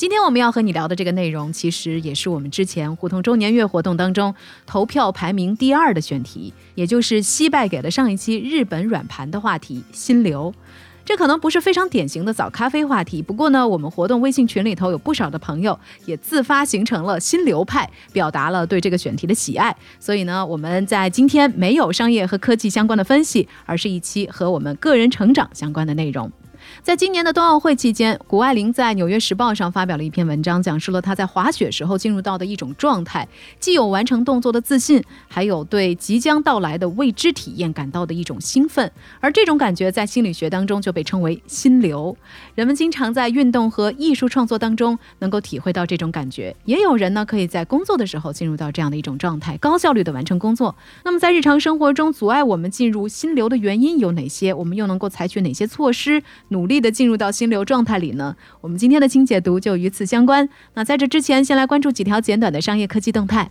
今天我们要和你聊的这个内容，其实也是我们之前胡同周年月活动当中投票排名第二的选题，也就是惜败给了上一期日本软盘的话题——心流。这可能不是非常典型的早咖啡话题，不过呢，我们活动微信群里头有不少的朋友也自发形成了心流派，表达了对这个选题的喜爱。所以呢，我们在今天没有商业和科技相关的分析，而是一期和我们个人成长相关的内容。在今年的冬奥会期间，谷爱凌在《纽约时报》上发表了一篇文章，讲述了她在滑雪时候进入到的一种状态，既有完成动作的自信，还有对即将到来的未知体验感到的一种兴奋。而这种感觉在心理学当中就被称为心流。人们经常在运动和艺术创作当中能够体会到这种感觉，也有人呢可以在工作的时候进入到这样的一种状态，高效率的完成工作。那么在日常生活中阻碍我们进入心流的原因有哪些？我们又能够采取哪些措施？努力的进入到心流状态里呢？我们今天的清解读就与此相关。那在这之前，先来关注几条简短的商业科技动态。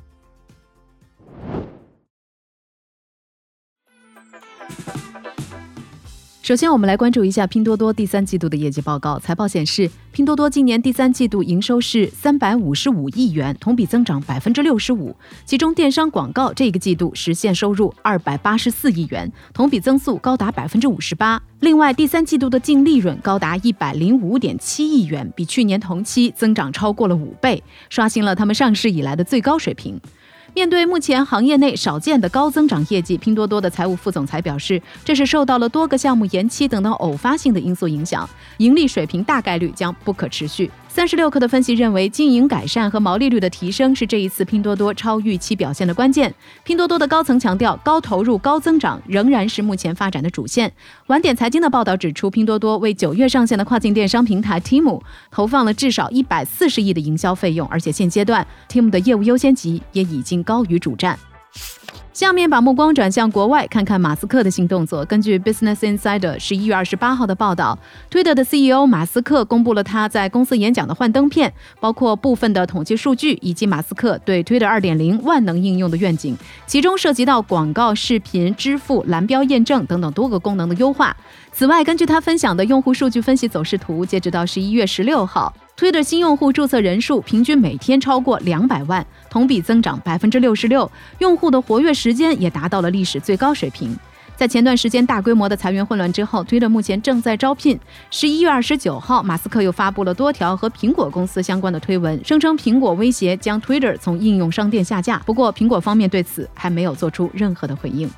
首先，我们来关注一下拼多多第三季度的业绩报告。财报显示，拼多多今年第三季度营收是三百五十五亿元，同比增长百分之六十五。其中，电商广告这个季度实现收入二百八十四亿元，同比增速高达百分之五十八。另外，第三季度的净利润高达一百零五点七亿元，比去年同期增长超过了五倍，刷新了他们上市以来的最高水平。面对目前行业内少见的高增长业绩，拼多多的财务副总裁表示，这是受到了多个项目延期等等偶发性的因素影响，盈利水平大概率将不可持续。三十六氪的分析认为，经营改善和毛利率的提升是这一次拼多多超预期表现的关键。拼多多的高层强调，高投入、高增长仍然是目前发展的主线。晚点财经的报道指出，拼多多为九月上线的跨境电商平台 Team 投放了至少一百四十亿的营销费用，而且现阶段 Team 的业务优先级也已经高于主站。下面把目光转向国外，看看马斯克的新动作。根据 Business Insider 十一月二十八号的报道，Twitter 的 CEO 马斯克公布了他在公司演讲的幻灯片，包括部分的统计数据以及马斯克对 Twitter 二点零万能应用的愿景，其中涉及到广告、视频、支付、蓝标验证等等多个功能的优化。此外，根据他分享的用户数据分析走势图，截止到十一月十六号。Twitter 新用户注册人数平均每天超过两百万，同比增长百分之六十六，用户的活跃时间也达到了历史最高水平。在前段时间大规模的裁员混乱之后，Twitter 目前正在招聘。十一月二十九号，马斯克又发布了多条和苹果公司相关的推文，声称苹果威胁将 Twitter 从应用商店下架。不过，苹果方面对此还没有做出任何的回应。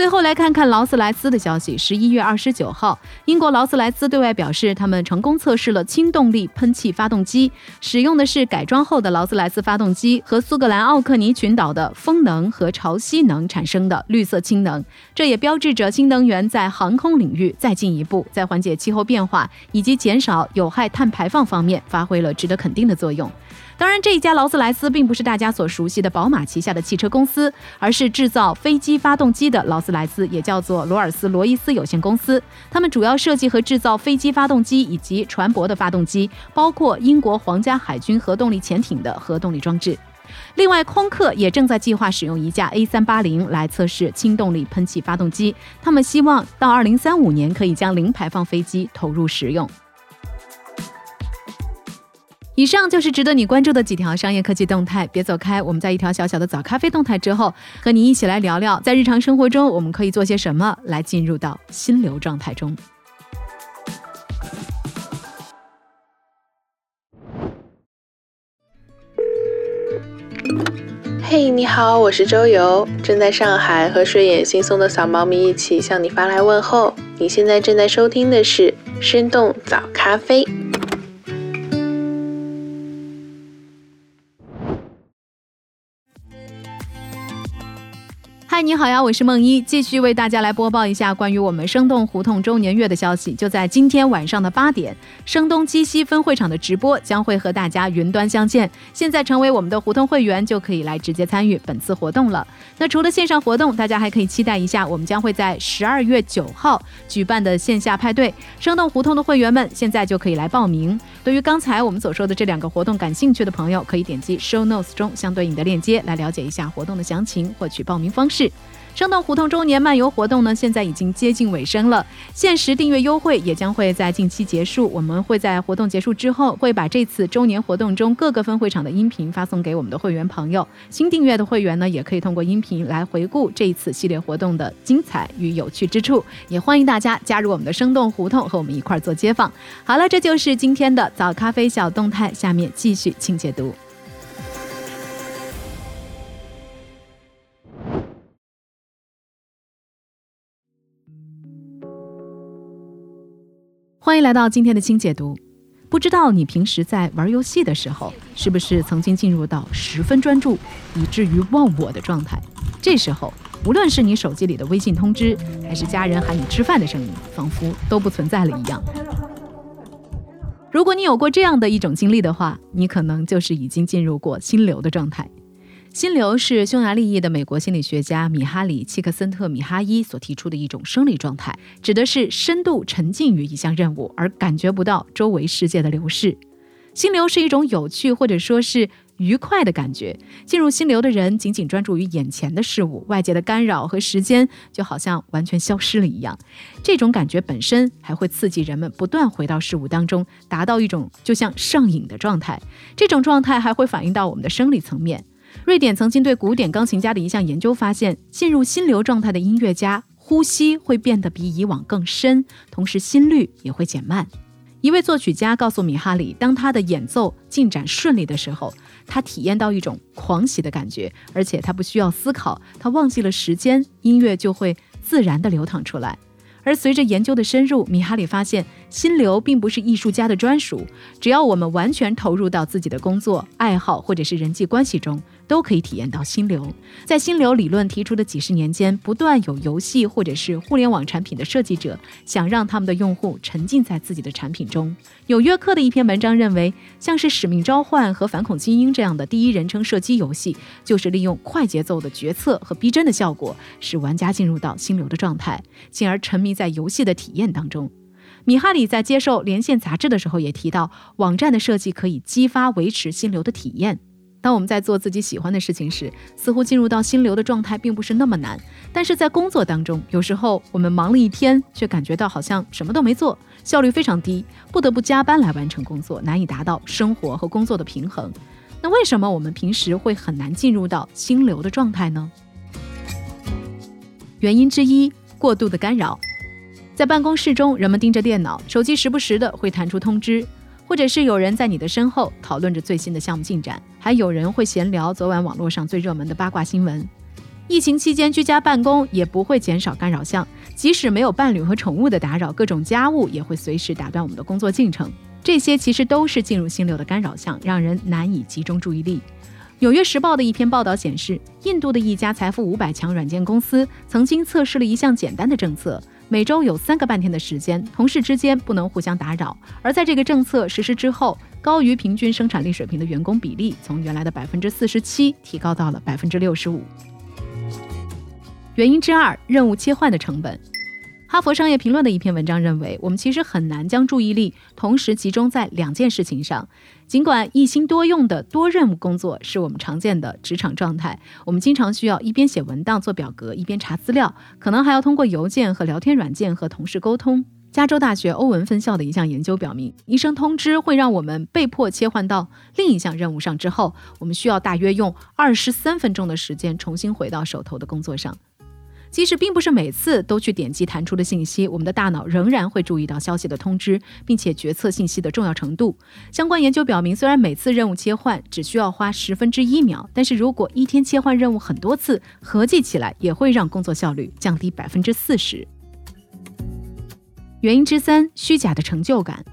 最后来看看劳斯莱斯的消息。十一月二十九号，英国劳斯莱斯对外表示，他们成功测试了氢动力喷气发动机，使用的是改装后的劳斯莱斯发动机和苏格兰奥克尼群岛的风能和潮汐能产生的绿色氢能。这也标志着新能源在航空领域再进一步，在缓解气候变化以及减少有害碳排放方面发挥了值得肯定的作用。当然，这一家劳斯莱斯并不是大家所熟悉的宝马旗下的汽车公司，而是制造飞机发动机的劳斯莱斯，也叫做罗尔斯罗伊斯有限公司。他们主要设计和制造飞机发动机以及船舶的发动机，包括英国皇家海军核动力潜艇的核动力装置。另外，空客也正在计划使用一架 A380 来测试氢动力喷气发动机。他们希望到2035年可以将零排放飞机投入使用。以上就是值得你关注的几条商业科技动态，别走开。我们在一条小小的早咖啡动态之后，和你一起来聊聊，在日常生活中我们可以做些什么来进入到心流状态中。嘿，你好，我是周游，正在上海和睡眼惺忪的小猫咪一起向你发来问候。你现在正在收听的是生动早咖啡。你好呀，我是梦一，继续为大家来播报一下关于我们生动胡同周年月的消息。就在今天晚上的八点，声东击西分会场的直播将会和大家云端相见。现在成为我们的胡同会员，就可以来直接参与本次活动了。那除了线上活动，大家还可以期待一下，我们将会在十二月九号举办的线下派对。生动胡同的会员们现在就可以来报名。对于刚才我们所说的这两个活动感兴趣的朋友，可以点击 Show Notes 中相对应的链接来了解一下活动的详情，获取报名方式。生动胡同周年漫游活动呢，现在已经接近尾声了。限时订阅优惠也将会在近期结束。我们会在活动结束之后，会把这次周年活动中各个分会场的音频发送给我们的会员朋友。新订阅的会员呢，也可以通过音频来回顾这一次系列活动的精彩与有趣之处。也欢迎大家加入我们的生动胡同，和我们一块儿做街坊。好了，这就是今天的早咖啡小动态，下面继续请解读。迎来到今天的清解读。不知道你平时在玩游戏的时候，是不是曾经进入到十分专注，以至于忘我的状态？这时候，无论是你手机里的微信通知，还是家人喊你吃饭的声音，仿佛都不存在了一样。如果你有过这样的一种经历的话，你可能就是已经进入过心流的状态。心流是匈牙利裔的美国心理学家米哈里·契克森特·米哈伊所提出的一种生理状态，指的是深度沉浸于一项任务而感觉不到周围世界的流逝。心流是一种有趣或者说是愉快的感觉。进入心流的人仅仅专注于眼前的事物，外界的干扰和时间就好像完全消失了一样。这种感觉本身还会刺激人们不断回到事物当中，达到一种就像上瘾的状态。这种状态还会反映到我们的生理层面。瑞典曾经对古典钢琴家的一项研究发现，进入心流状态的音乐家，呼吸会变得比以往更深，同时心率也会减慢。一位作曲家告诉米哈里，当他的演奏进展顺利的时候，他体验到一种狂喜的感觉，而且他不需要思考，他忘记了时间，音乐就会自然地流淌出来。而随着研究的深入，米哈里发现，心流并不是艺术家的专属，只要我们完全投入到自己的工作、爱好或者是人际关系中。都可以体验到心流。在心流理论提出的几十年间，不断有游戏或者是互联网产品的设计者想让他们的用户沉浸在自己的产品中。纽约客的一篇文章认为，像是《使命召唤》和《反恐精英》这样的第一人称射击游戏，就是利用快节奏的决策和逼真的效果，使玩家进入到心流的状态，进而沉迷在游戏的体验当中。米哈里在接受《连线》杂志的时候也提到，网站的设计可以激发维持心流的体验。当我们在做自己喜欢的事情时，似乎进入到心流的状态并不是那么难。但是在工作当中，有时候我们忙了一天，却感觉到好像什么都没做，效率非常低，不得不加班来完成工作，难以达到生活和工作的平衡。那为什么我们平时会很难进入到心流的状态呢？原因之一，过度的干扰。在办公室中，人们盯着电脑，手机时不时的会弹出通知。或者是有人在你的身后讨论着最新的项目进展，还有人会闲聊昨晚网络上最热门的八卦新闻。疫情期间居家办公也不会减少干扰项，即使没有伴侣和宠物的打扰，各种家务也会随时打断我们的工作进程。这些其实都是进入心流的干扰项，让人难以集中注意力。《纽约时报》的一篇报道显示，印度的一家财富五百强软件公司曾经测试了一项简单的政策。每周有三个半天的时间，同事之间不能互相打扰。而在这个政策实施之后，高于平均生产力水平的员工比例从原来的百分之四十七提高到了百分之六十五。原因之二，任务切换的成本。哈佛商业评论的一篇文章认为，我们其实很难将注意力同时集中在两件事情上。尽管一心多用的多任务工作是我们常见的职场状态，我们经常需要一边写文档、做表格，一边查资料，可能还要通过邮件和聊天软件和同事沟通。加州大学欧文分校的一项研究表明，一声通知会让我们被迫切换到另一项任务上，之后我们需要大约用二十三分钟的时间重新回到手头的工作上。即使并不是每次都去点击弹出的信息，我们的大脑仍然会注意到消息的通知，并且决策信息的重要程度。相关研究表明，虽然每次任务切换只需要花十分之一秒，但是如果一天切换任务很多次，合计起来也会让工作效率降低百分之四十。原因之三：虚假的成就感。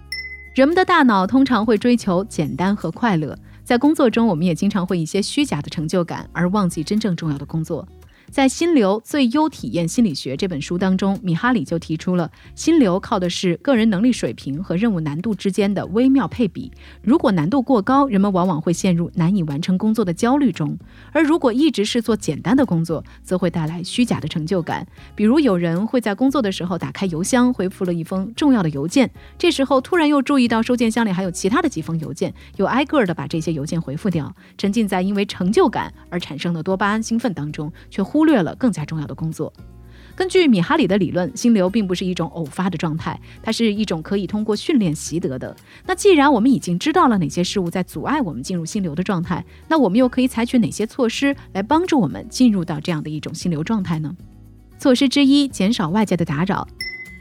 人们的大脑通常会追求简单和快乐，在工作中，我们也经常会一些虚假的成就感而忘记真正重要的工作。在《心流最优体验心理学》这本书当中，米哈里就提出了，心流靠的是个人能力水平和任务难度之间的微妙配比。如果难度过高，人们往往会陷入难以完成工作的焦虑中；而如果一直是做简单的工作，则会带来虚假的成就感。比如，有人会在工作的时候打开邮箱，回复了一封重要的邮件，这时候突然又注意到收件箱里还有其他的几封邮件，又挨个的把这些邮件回复掉，沉浸在因为成就感而产生的多巴胺兴奋当中，却忽忽略了更加重要的工作。根据米哈里的理论，心流并不是一种偶发的状态，它是一种可以通过训练习得的。那既然我们已经知道了哪些事物在阻碍我们进入心流的状态，那我们又可以采取哪些措施来帮助我们进入到这样的一种心流状态呢？措施之一，减少外界的打扰。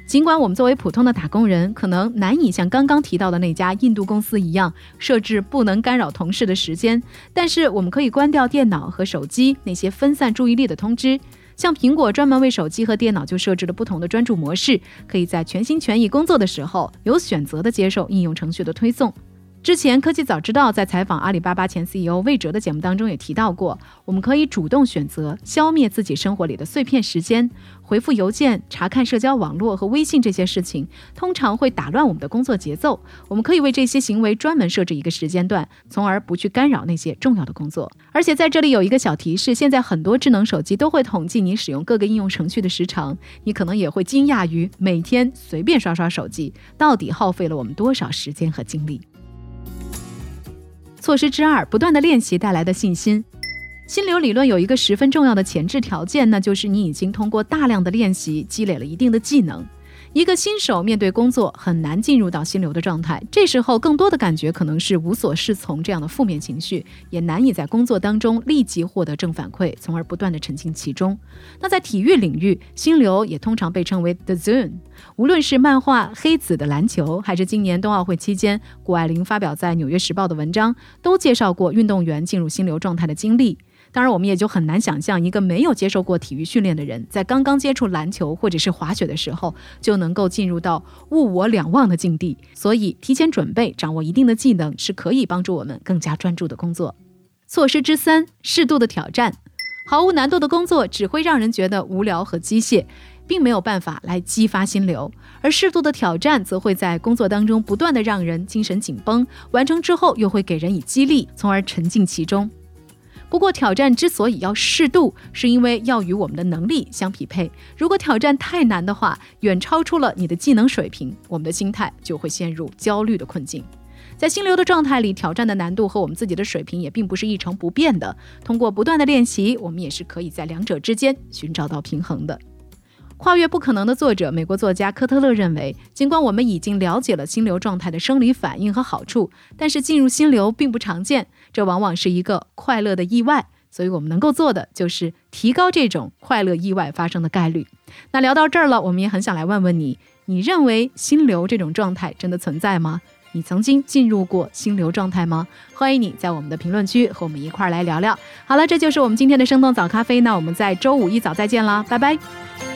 尽管我们作为普通的打工人，可能难以像刚刚提到的那家印度公司一样设置不能干扰同事的时间，但是我们可以关掉电脑和手机那些分散注意力的通知。像苹果专门为手机和电脑就设置了不同的专注模式，可以在全心全意工作的时候有选择的接受应用程序的推送。之前科技早知道在采访阿里巴巴前 CEO 魏哲的节目当中也提到过，我们可以主动选择消灭自己生活里的碎片时间，回复邮件、查看社交网络和微信这些事情，通常会打乱我们的工作节奏。我们可以为这些行为专门设置一个时间段，从而不去干扰那些重要的工作。而且在这里有一个小提示：现在很多智能手机都会统计你使用各个应用程序的时长，你可能也会惊讶于每天随便刷刷手机到底耗费了我们多少时间和精力。措施之二，不断的练习带来的信心。心流理论有一个十分重要的前置条件，那就是你已经通过大量的练习积累了一定的技能。一个新手面对工作很难进入到心流的状态，这时候更多的感觉可能是无所适从这样的负面情绪，也难以在工作当中立即获得正反馈，从而不断的沉浸其中。那在体育领域，心流也通常被称为 the zone。无论是漫画《黑子的篮球》，还是今年冬奥会期间谷爱凌发表在《纽约时报》的文章，都介绍过运动员进入心流状态的经历。当然，我们也就很难想象一个没有接受过体育训练的人，在刚刚接触篮球或者是滑雪的时候，就能够进入到物我两忘的境地。所以，提前准备、掌握一定的技能，是可以帮助我们更加专注的工作。措施之三：适度的挑战。毫无难度的工作只会让人觉得无聊和机械，并没有办法来激发心流；而适度的挑战则会在工作当中不断的让人精神紧绷，完成之后又会给人以激励，从而沉浸其中。不过，挑战之所以要适度，是因为要与我们的能力相匹配。如果挑战太难的话，远超出了你的技能水平，我们的心态就会陷入焦虑的困境。在心流的状态里，挑战的难度和我们自己的水平也并不是一成不变的。通过不断的练习，我们也是可以在两者之间寻找到平衡的。跨越不可能的作者，美国作家科特勒认为，尽管我们已经了解了心流状态的生理反应和好处，但是进入心流并不常见，这往往是一个快乐的意外。所以我们能够做的就是提高这种快乐意外发生的概率。那聊到这儿了，我们也很想来问问你：你认为心流这种状态真的存在吗？你曾经进入过心流状态吗？欢迎你在我们的评论区和我们一块儿来聊聊。好了，这就是我们今天的生动早咖啡。那我们在周五一早再见啦，拜拜。